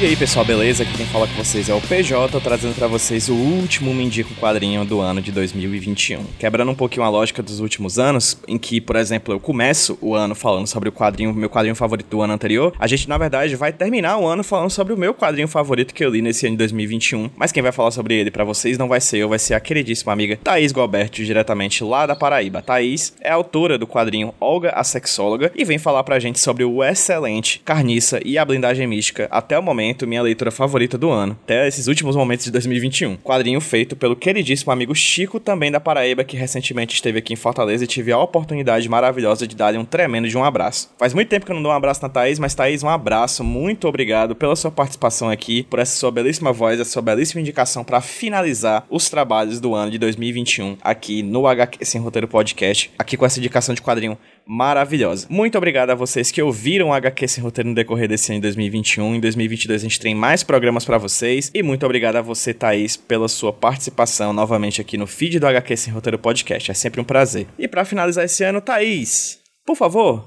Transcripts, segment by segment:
E aí pessoal, beleza? Aqui quem fala com vocês é o PJ, trazendo para vocês o último Mendico quadrinho do ano de 2021. Quebrando um pouquinho a lógica dos últimos anos, em que, por exemplo, eu começo o ano falando sobre o quadrinho, meu quadrinho favorito do ano anterior, a gente na verdade vai terminar o ano falando sobre o meu quadrinho favorito que eu li nesse ano de 2021. Mas quem vai falar sobre ele para vocês não vai ser eu, vai ser a queridíssima amiga Thaís Galberto, diretamente lá da Paraíba. Thaís é autora do quadrinho Olga a Sexóloga e vem falar pra gente sobre o excelente Carniça e a Blindagem Mística até o momento momento, minha leitura favorita do ano, até esses últimos momentos de 2021. Quadrinho feito pelo queridíssimo amigo Chico, também da Paraíba, que recentemente esteve aqui em Fortaleza e tive a oportunidade maravilhosa de dar-lhe um tremendo de um abraço. Faz muito tempo que eu não dou um abraço na Thaís, mas Thaís, um abraço, muito obrigado pela sua participação aqui, por essa sua belíssima voz, essa sua belíssima indicação para finalizar os trabalhos do ano de 2021 aqui no HQ Sem Roteiro Podcast, aqui com essa indicação de quadrinho maravilhosa. Muito obrigado a vocês que ouviram o HQ Sem Roteiro no decorrer desse ano de 2021. Em 2022 a gente tem mais programas para vocês. E muito obrigado a você, Thaís, pela sua participação novamente aqui no feed do HQ Sem Roteiro Podcast. É sempre um prazer. E para finalizar esse ano, Thaís, por favor,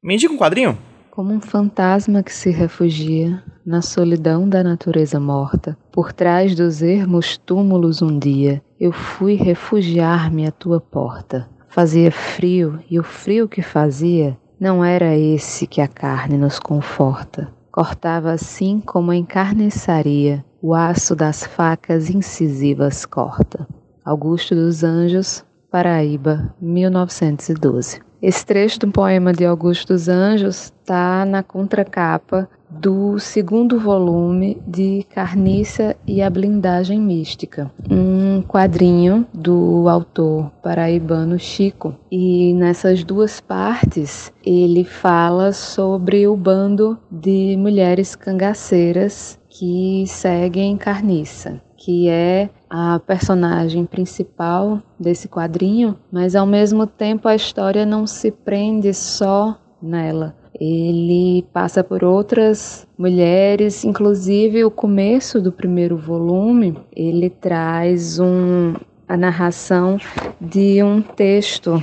me indica um quadrinho. Como um fantasma que se refugia na solidão da natureza morta, por trás dos ermos túmulos um dia, eu fui refugiar-me à tua porta. Fazia frio e o frio que fazia não era esse que a carne nos conforta. Cortava assim como em carniçaria o aço das facas incisivas corta. Augusto dos Anjos, Paraíba, 1912. Esse trecho do poema de Augusto dos Anjos está na contracapa do segundo volume de Carniça e a Blindagem Mística, um quadrinho do autor paraibano Chico. E nessas duas partes ele fala sobre o bando de mulheres cangaceiras que seguem Carniça, que é a personagem principal desse quadrinho, mas ao mesmo tempo a história não se prende só nela ele passa por outras mulheres, inclusive o começo do primeiro volume, ele traz um, a narração de um texto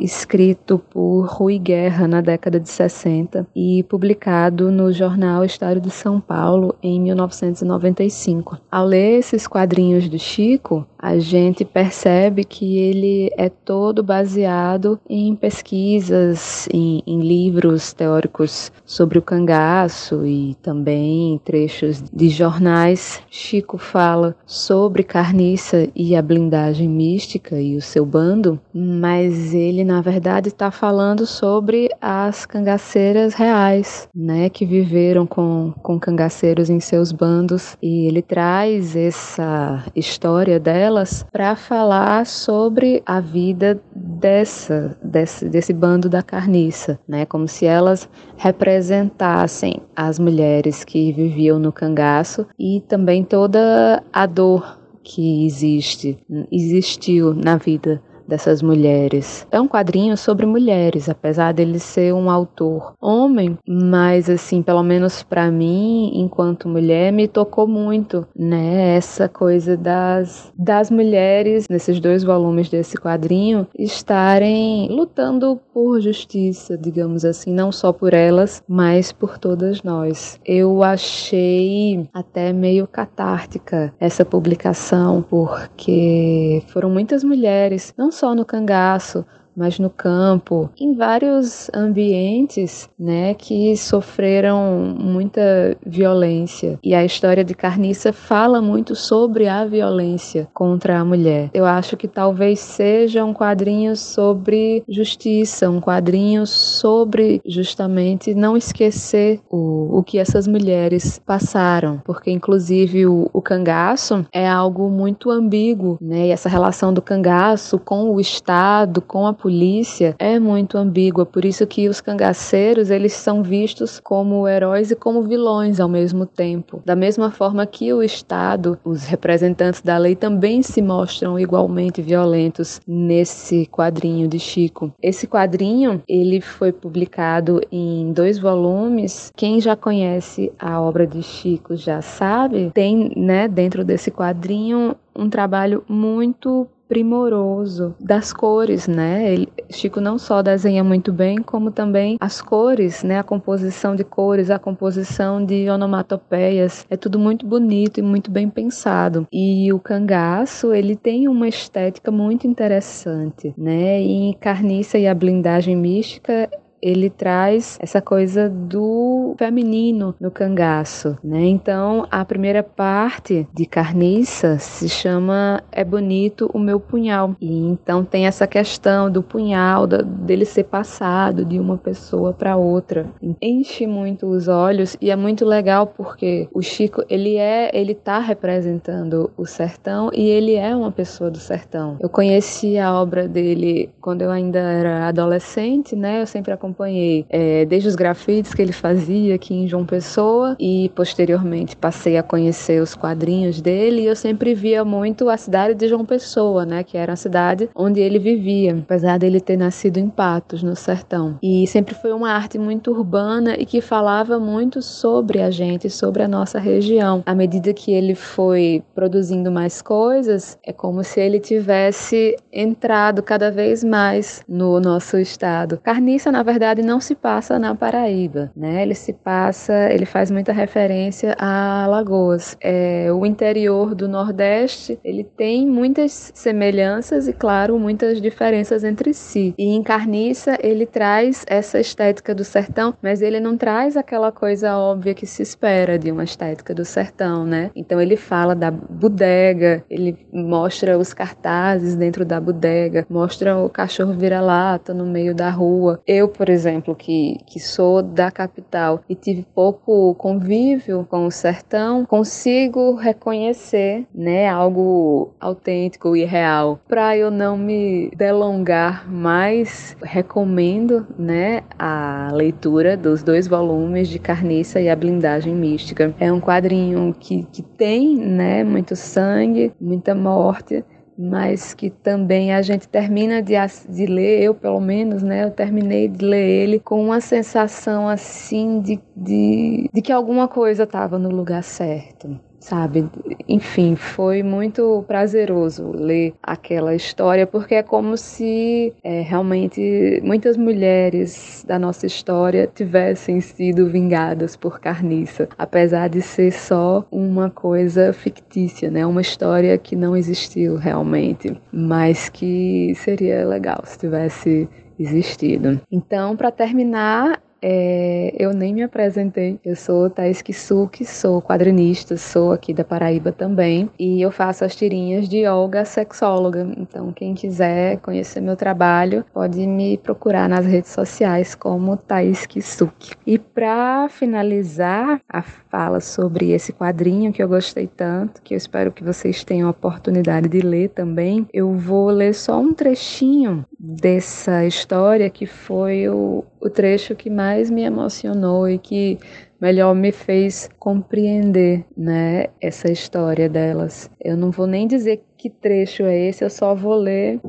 escrito por Rui Guerra na década de 60 e publicado no jornal Estado de São Paulo em 1995. Ao ler esses quadrinhos do Chico, a gente percebe que ele é todo baseado em pesquisas, em, em livros teóricos sobre o cangaço e também em trechos de jornais. Chico fala sobre carniça e a blindagem mística e o seu bando, mas ele na verdade está falando sobre as cangaceiras reais, né, que viveram com, com cangaceiros em seus bandos e ele traz essa história dela para falar sobre a vida dessa, desse, desse bando da carniça, né? Como se elas representassem as mulheres que viviam no cangaço e também toda a dor que existe, existiu na vida dessas mulheres. É um quadrinho sobre mulheres, apesar dele ser um autor homem, mas assim, pelo menos para mim, enquanto mulher, me tocou muito, né, essa coisa das das mulheres nesses dois volumes desse quadrinho estarem lutando por justiça, digamos assim, não só por elas, mas por todas nós. Eu achei até meio catártica essa publicação, porque foram muitas mulheres, não só no cangaço, mas no campo, em vários ambientes, né, que sofreram muita violência. E a história de Carniça fala muito sobre a violência contra a mulher. Eu acho que talvez seja um quadrinho sobre justiça, um quadrinho sobre justamente não esquecer o, o que essas mulheres passaram, porque inclusive o, o cangaço é algo muito ambíguo, né? E essa relação do cangaço com o Estado, com a polícia é muito ambígua, por isso que os cangaceiros eles são vistos como heróis e como vilões ao mesmo tempo. Da mesma forma que o Estado, os representantes da lei também se mostram igualmente violentos nesse quadrinho de Chico. Esse quadrinho ele foi publicado em dois volumes. Quem já conhece a obra de Chico já sabe. Tem, né, dentro desse quadrinho um trabalho muito primoroso das cores, né? Ele, Chico não só desenha muito bem, como também as cores, né? A composição de cores, a composição de onomatopeias, é tudo muito bonito e muito bem pensado. E o cangaço, ele tem uma estética muito interessante, né? E Carniça e a blindagem mística ele traz essa coisa do feminino no cangaço, né? Então, a primeira parte de Carniça se chama É Bonito o Meu Punhal. E então tem essa questão do punhal, da, dele ser passado de uma pessoa para outra. Enche muito os olhos e é muito legal porque o Chico, ele é, ele tá representando o sertão e ele é uma pessoa do sertão. Eu conheci a obra dele quando eu ainda era adolescente, né? Eu sempre acompanhei acompanhei é, desde os grafites que ele fazia aqui em João Pessoa e posteriormente passei a conhecer os quadrinhos dele e eu sempre via muito a cidade de João Pessoa, né, que era a cidade onde ele vivia, apesar dele ter nascido em Patos, no sertão. E sempre foi uma arte muito urbana e que falava muito sobre a gente, sobre a nossa região. À medida que ele foi produzindo mais coisas, é como se ele tivesse entrado cada vez mais no nosso estado. Carniça, na verdade, verdade não se passa na Paraíba, né? Ele se passa, ele faz muita referência a Alagoas. É, o interior do Nordeste, ele tem muitas semelhanças e, claro, muitas diferenças entre si. E em Carniça, ele traz essa estética do sertão, mas ele não traz aquela coisa óbvia que se espera de uma estética do sertão, né? Então ele fala da bodega, ele mostra os cartazes dentro da bodega, mostra o cachorro vira-lata no meio da rua. Eu, por exemplo, que, que sou da capital e tive pouco convívio com o sertão, consigo reconhecer, né, algo autêntico e real. Para eu não me delongar mais, recomendo, né, a leitura dos dois volumes de Carniça e a Blindagem Mística. É um quadrinho que, que tem, né, muito sangue, muita morte, mas que também a gente termina de, de ler, eu pelo menos, né? Eu terminei de ler ele com uma sensação assim de, de, de que alguma coisa estava no lugar certo sabe? Enfim, foi muito prazeroso ler aquela história, porque é como se é, realmente muitas mulheres da nossa história tivessem sido vingadas por carniça, apesar de ser só uma coisa fictícia, né? Uma história que não existiu realmente, mas que seria legal se tivesse existido. Então, para terminar, é, eu nem me apresentei. Eu sou Thais Kisuki, sou quadrinista, sou aqui da Paraíba também. E eu faço as tirinhas de Olga Sexóloga. Então, quem quiser conhecer meu trabalho, pode me procurar nas redes sociais como Thais Kisuki. E para finalizar a fala sobre esse quadrinho que eu gostei tanto, que eu espero que vocês tenham a oportunidade de ler também, eu vou ler só um trechinho dessa história que foi o, o trecho que mais me emocionou e que melhor me fez compreender, né, essa história delas. Eu não vou nem dizer que trecho é esse, eu só vou ler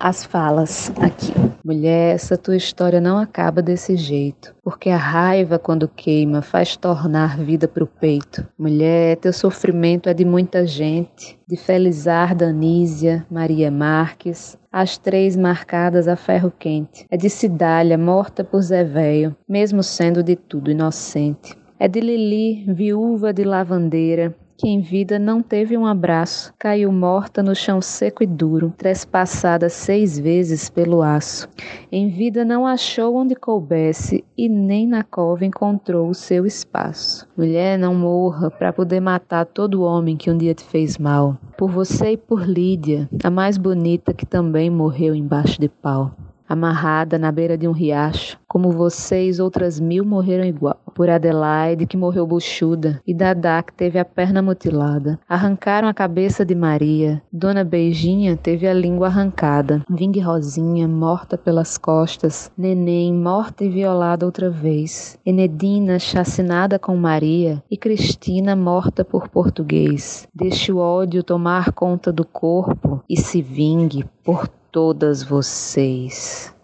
as falas aqui. Mulher, essa tua história não acaba desse jeito, porque a raiva, quando queima, faz tornar vida pro peito. Mulher, teu sofrimento é de muita gente, de Felizarda Anísia, Maria Marques, as três marcadas a ferro quente. É de Cidália, morta por Zé Véio, mesmo sendo de tudo inocente. É de Lili, viúva de lavandeira, que em vida não teve um abraço, caiu morta no chão seco e duro, trespassada seis vezes pelo aço. Em vida não achou onde coubesse e nem na cova encontrou o seu espaço. Mulher, não morra para poder matar todo homem que um dia te fez mal. Por você e por Lídia, a mais bonita que também morreu embaixo de pau. Amarrada na beira de um riacho. Como vocês, outras mil morreram igual. Por Adelaide, que morreu buchuda, e Dadá, que teve a perna mutilada. Arrancaram a cabeça de Maria. Dona Beijinha teve a língua arrancada. Vingue Rosinha, morta pelas costas. Neném, morta e violada outra vez. Enedina, chacinada com Maria. E Cristina, morta por português. Deixe o ódio tomar conta do corpo e se vingue por todas vocês.